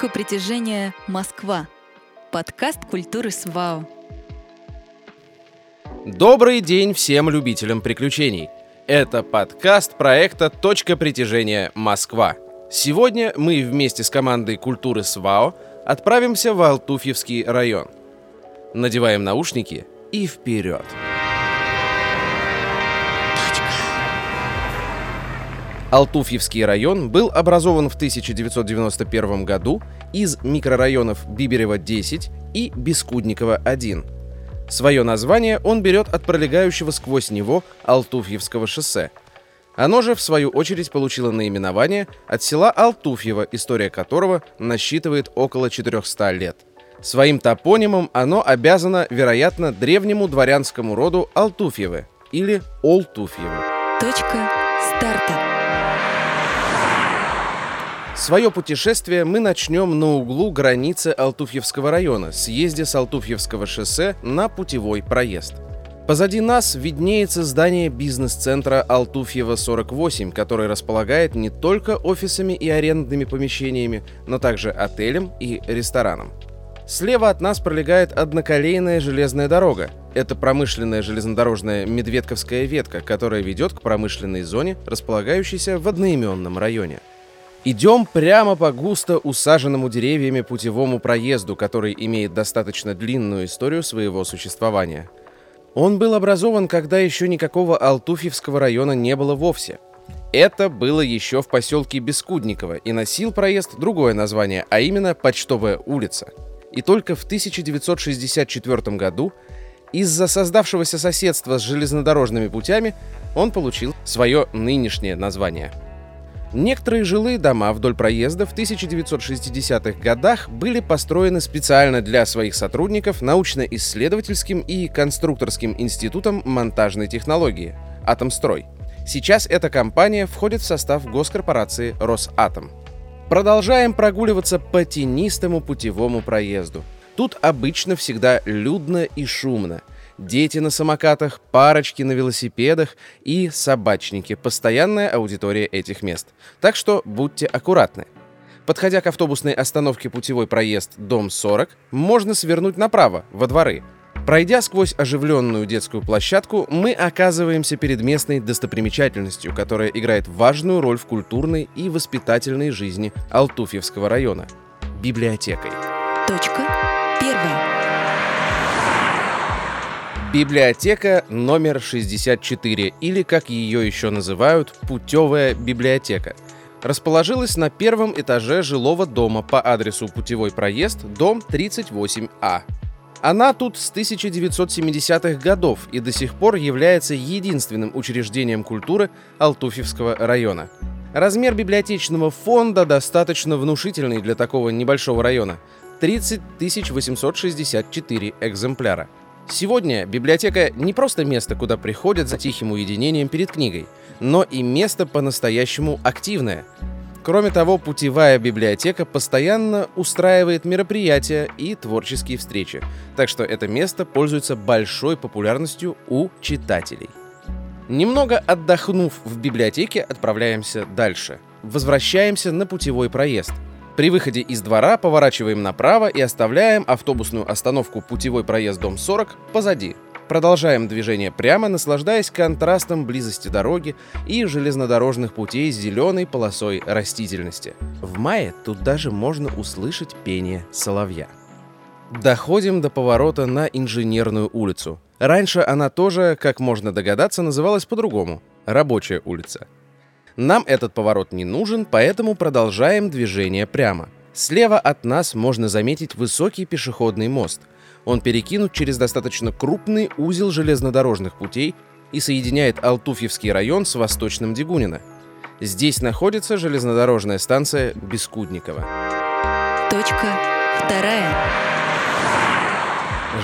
Точка притяжения Москва. Подкаст культуры СВАО. Добрый день всем любителям приключений. Это подкаст проекта «Точка притяжения Москва». Сегодня мы вместе с командой культуры СВАО отправимся в Алтуфьевский район. Надеваем наушники и вперед. Алтуфьевский район был образован в 1991 году из микрорайонов Биберева-10 и Бескудникова-1. Свое название он берет от пролегающего сквозь него Алтуфьевского шоссе. Оно же, в свою очередь, получило наименование от села Алтуфьево, история которого насчитывает около 400 лет. Своим топонимом оно обязано, вероятно, древнему дворянскому роду Алтуфьевы или Олтуфьевы. Точка старта. Свое путешествие мы начнем на углу границы Алтуфьевского района, съезде с Алтуфьевского шоссе на путевой проезд. Позади нас виднеется здание бизнес-центра Алтуфьева 48, который располагает не только офисами и арендными помещениями, но также отелем и рестораном. Слева от нас пролегает одноколейная железная дорога. Это промышленная железнодорожная Медведковская ветка, которая ведет к промышленной зоне, располагающейся в одноименном районе. Идем прямо по густо усаженному деревьями путевому проезду, который имеет достаточно длинную историю своего существования. Он был образован, когда еще никакого Алтуфьевского района не было вовсе. Это было еще в поселке Бескудниково и носил проезд другое название, а именно Почтовая улица. И только в 1964 году из-за создавшегося соседства с железнодорожными путями он получил свое нынешнее название – Некоторые жилые дома вдоль проезда в 1960-х годах были построены специально для своих сотрудников научно-исследовательским и конструкторским институтом монтажной технологии «Атомстрой». Сейчас эта компания входит в состав госкорпорации «Росатом». Продолжаем прогуливаться по тенистому путевому проезду. Тут обычно всегда людно и шумно – дети на самокатах, парочки на велосипедах и собачники – постоянная аудитория этих мест. Так что будьте аккуратны. Подходя к автобусной остановке путевой проезд «Дом 40», можно свернуть направо, во дворы. Пройдя сквозь оживленную детскую площадку, мы оказываемся перед местной достопримечательностью, которая играет важную роль в культурной и воспитательной жизни Алтуфьевского района – библиотекой. Точка первая. Библиотека номер 64, или, как ее еще называют, путевая библиотека, расположилась на первом этаже жилого дома по адресу Путевой проезд, дом 38А. Она тут с 1970-х годов и до сих пор является единственным учреждением культуры Алтуфьевского района. Размер библиотечного фонда достаточно внушительный для такого небольшого района – 30 864 экземпляра – Сегодня библиотека не просто место, куда приходят за тихим уединением перед книгой, но и место по-настоящему активное. Кроме того, путевая библиотека постоянно устраивает мероприятия и творческие встречи, так что это место пользуется большой популярностью у читателей. Немного отдохнув в библиотеке, отправляемся дальше. Возвращаемся на путевой проезд – при выходе из двора поворачиваем направо и оставляем автобусную остановку «Путевой проезд дом 40» позади. Продолжаем движение прямо, наслаждаясь контрастом близости дороги и железнодорожных путей с зеленой полосой растительности. В мае тут даже можно услышать пение соловья. Доходим до поворота на Инженерную улицу. Раньше она тоже, как можно догадаться, называлась по-другому – Рабочая улица – нам этот поворот не нужен, поэтому продолжаем движение прямо. Слева от нас можно заметить высокий пешеходный мост. Он перекинут через достаточно крупный узел железнодорожных путей и соединяет Алтуфьевский район с Восточным Дегунино. Здесь находится железнодорожная станция Бескудникова. Точка вторая.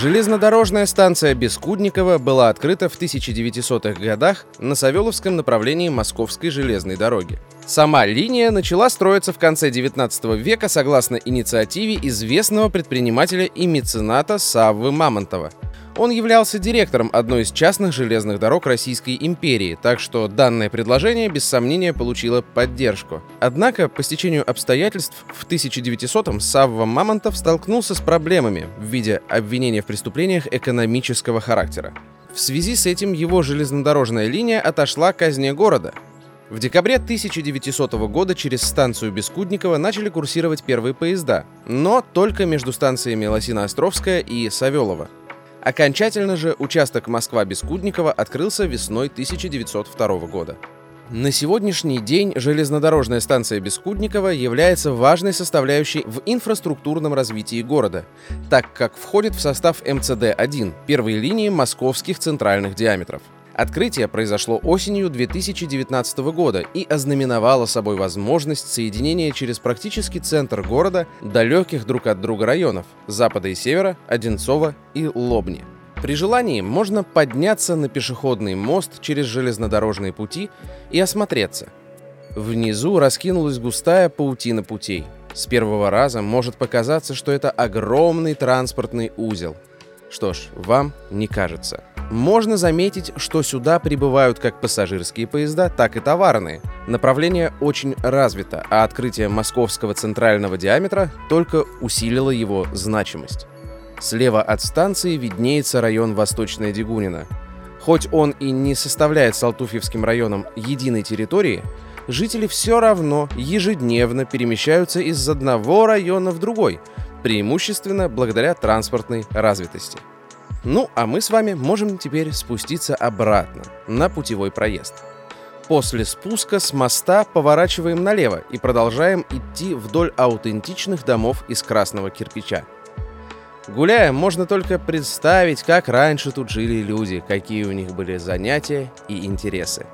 Железнодорожная станция Бескудникова была открыта в 1900-х годах на Савеловском направлении Московской железной дороги. Сама линия начала строиться в конце 19 века согласно инициативе известного предпринимателя и мецената Саввы Мамонтова. Он являлся директором одной из частных железных дорог Российской империи, так что данное предложение без сомнения получило поддержку. Однако, по стечению обстоятельств, в 1900-м Савва Мамонтов столкнулся с проблемами в виде обвинения в преступлениях экономического характера. В связи с этим его железнодорожная линия отошла к казне города. В декабре 1900 года через станцию Бескудникова начали курсировать первые поезда, но только между станциями Лосино-Островская и Савелова. Окончательно же участок Москва-Бескудникова открылся весной 1902 года. На сегодняшний день железнодорожная станция Бескудникова является важной составляющей в инфраструктурном развитии города, так как входит в состав МЦД-1, первой линии московских центральных диаметров. Открытие произошло осенью 2019 года и ознаменовало собой возможность соединения через практически центр города далеких друг от друга районов – запада и севера, Одинцова и Лобни – при желании можно подняться на пешеходный мост через железнодорожные пути и осмотреться. Внизу раскинулась густая паутина путей. С первого раза может показаться, что это огромный транспортный узел. Что ж, вам не кажется. Можно заметить, что сюда прибывают как пассажирские поезда, так и товарные. Направление очень развито, а открытие московского центрального диаметра только усилило его значимость. Слева от станции виднеется район Восточная Дегунина. Хоть он и не составляет с Алтуфьевским районом единой территории, жители все равно ежедневно перемещаются из одного района в другой, преимущественно благодаря транспортной развитости. Ну, а мы с вами можем теперь спуститься обратно, на путевой проезд. После спуска с моста поворачиваем налево и продолжаем идти вдоль аутентичных домов из красного кирпича – Гуляя, можно только представить, как раньше тут жили люди, какие у них были занятия и интересы.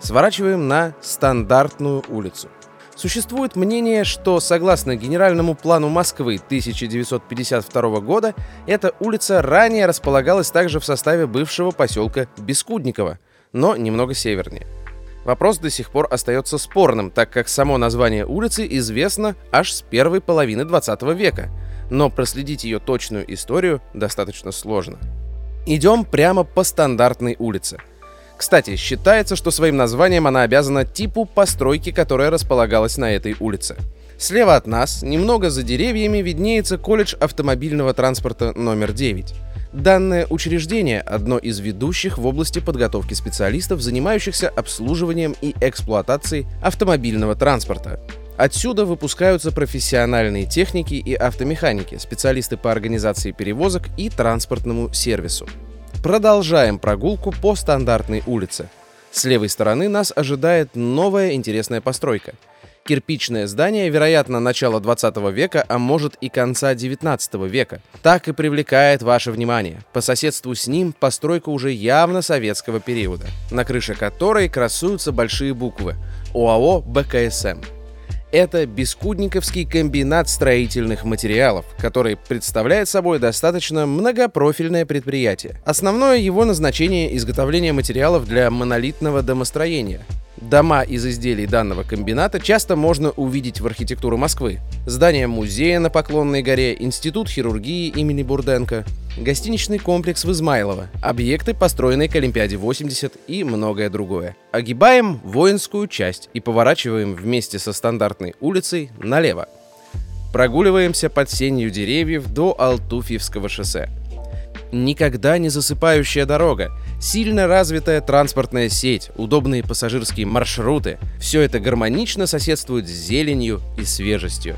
Сворачиваем на стандартную улицу. Существует мнение, что согласно генеральному плану Москвы 1952 года, эта улица ранее располагалась также в составе бывшего поселка Бескудниково, но немного севернее. Вопрос до сих пор остается спорным, так как само название улицы известно аж с первой половины 20 века – но проследить ее точную историю достаточно сложно. Идем прямо по стандартной улице. Кстати, считается, что своим названием она обязана типу постройки, которая располагалась на этой улице. Слева от нас, немного за деревьями, виднеется колледж автомобильного транспорта номер 9. Данное учреждение – одно из ведущих в области подготовки специалистов, занимающихся обслуживанием и эксплуатацией автомобильного транспорта. Отсюда выпускаются профессиональные техники и автомеханики, специалисты по организации перевозок и транспортному сервису. Продолжаем прогулку по стандартной улице. С левой стороны нас ожидает новая интересная постройка. Кирпичное здание, вероятно, начала 20 века, а может и конца 19 века. Так и привлекает ваше внимание. По соседству с ним постройка уже явно советского периода, на крыше которой красуются большие буквы ОАО «БКСМ». Это Бескудниковский комбинат строительных материалов, который представляет собой достаточно многопрофильное предприятие. Основное его назначение – изготовление материалов для монолитного домостроения – Дома из изделий данного комбината часто можно увидеть в архитектуре Москвы. Здание музея на Поклонной горе, Институт хирургии имени Бурденко, гостиничный комплекс в Измайлово, объекты, построенные к Олимпиаде 80 и многое другое. Огибаем воинскую часть и поворачиваем вместе со стандартной улицей налево. Прогуливаемся под сенью деревьев до Алтуфьевского шоссе. Никогда не засыпающая дорога, Сильно развитая транспортная сеть, удобные пассажирские маршруты – все это гармонично соседствует с зеленью и свежестью.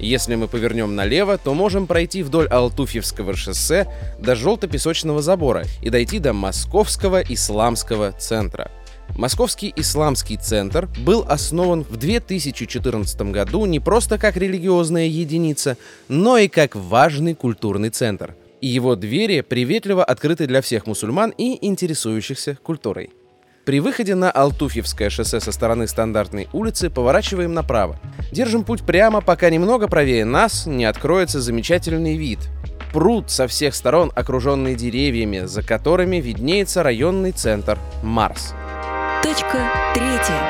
Если мы повернем налево, то можем пройти вдоль Алтуфьевского шоссе до Желто-Песочного забора и дойти до Московского исламского центра. Московский исламский центр был основан в 2014 году не просто как религиозная единица, но и как важный культурный центр – и его двери приветливо открыты для всех мусульман и интересующихся культурой. При выходе на Алтуфьевское шоссе со стороны стандартной улицы поворачиваем направо. Держим путь прямо, пока немного правее нас не откроется замечательный вид. Пруд со всех сторон, окруженный деревьями, за которыми виднеется районный центр Марс. Точка третья.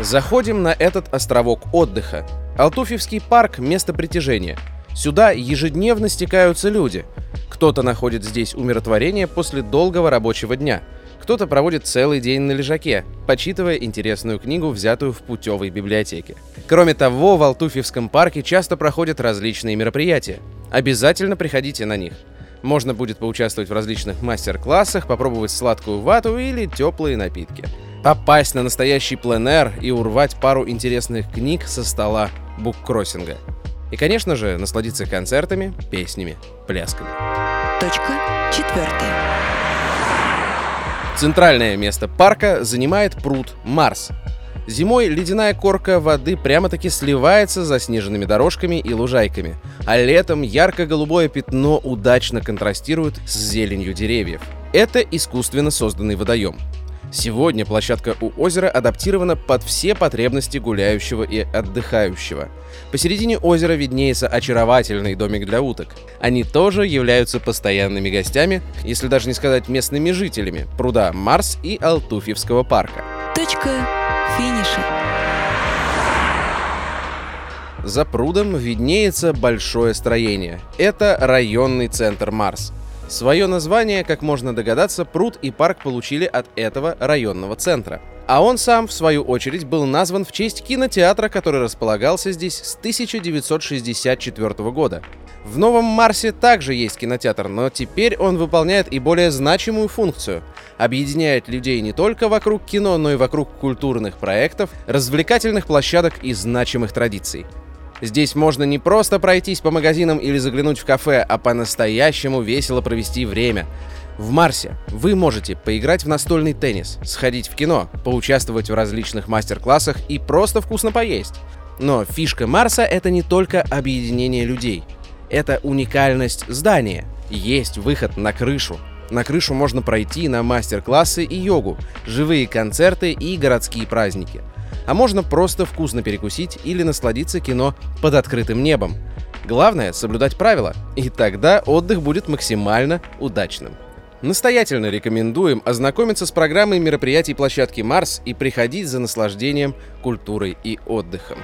Заходим на этот островок отдыха. Алтуфьевский парк – место притяжения. Сюда ежедневно стекаются люди. Кто-то находит здесь умиротворение после долгого рабочего дня. Кто-то проводит целый день на лежаке, почитывая интересную книгу, взятую в путевой библиотеке. Кроме того, в Алтуфьевском парке часто проходят различные мероприятия. Обязательно приходите на них. Можно будет поучаствовать в различных мастер-классах, попробовать сладкую вату или теплые напитки попасть на настоящий пленэр и урвать пару интересных книг со стола буккроссинга. И, конечно же, насладиться концертами, песнями, плясками. Точка четвертая. Центральное место парка занимает пруд Марс. Зимой ледяная корка воды прямо-таки сливается с заснеженными дорожками и лужайками, а летом ярко-голубое пятно удачно контрастирует с зеленью деревьев. Это искусственно созданный водоем. Сегодня площадка у озера адаптирована под все потребности гуляющего и отдыхающего. Посередине озера виднеется очаровательный домик для уток. Они тоже являются постоянными гостями, если даже не сказать местными жителями, пруда Марс и Алтуфьевского парка. Точка финиша. За прудом виднеется большое строение. Это районный центр Марс. Свое название, как можно догадаться, пруд и парк получили от этого районного центра. А он сам, в свою очередь, был назван в честь кинотеатра, который располагался здесь с 1964 года. В Новом Марсе также есть кинотеатр, но теперь он выполняет и более значимую функцию. Объединяет людей не только вокруг кино, но и вокруг культурных проектов, развлекательных площадок и значимых традиций. Здесь можно не просто пройтись по магазинам или заглянуть в кафе, а по-настоящему весело провести время. В Марсе вы можете поиграть в настольный теннис, сходить в кино, поучаствовать в различных мастер-классах и просто вкусно поесть. Но фишка Марса — это не только объединение людей. Это уникальность здания. Есть выход на крышу. На крышу можно пройти на мастер-классы и йогу, живые концерты и городские праздники — а можно просто вкусно перекусить или насладиться кино под открытым небом. Главное — соблюдать правила, и тогда отдых будет максимально удачным. Настоятельно рекомендуем ознакомиться с программой мероприятий площадки «Марс» и приходить за наслаждением, культурой и отдыхом.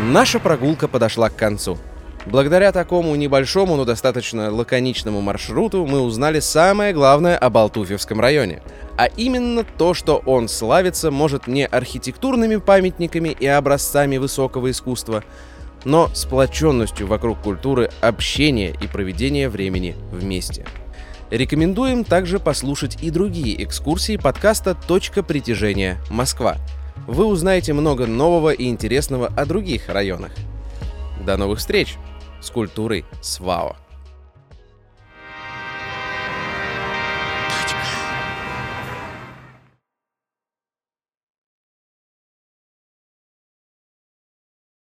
Наша прогулка подошла к концу. Благодаря такому небольшому, но достаточно лаконичному маршруту мы узнали самое главное об Алтуфьевском районе. А именно то, что он славится, может, не архитектурными памятниками и образцами высокого искусства, но сплоченностью вокруг культуры общения и проведения времени вместе. Рекомендуем также послушать и другие экскурсии подкаста «Точка притяжения. Москва». Вы узнаете много нового и интересного о других районах. До новых встреч! С СВАО.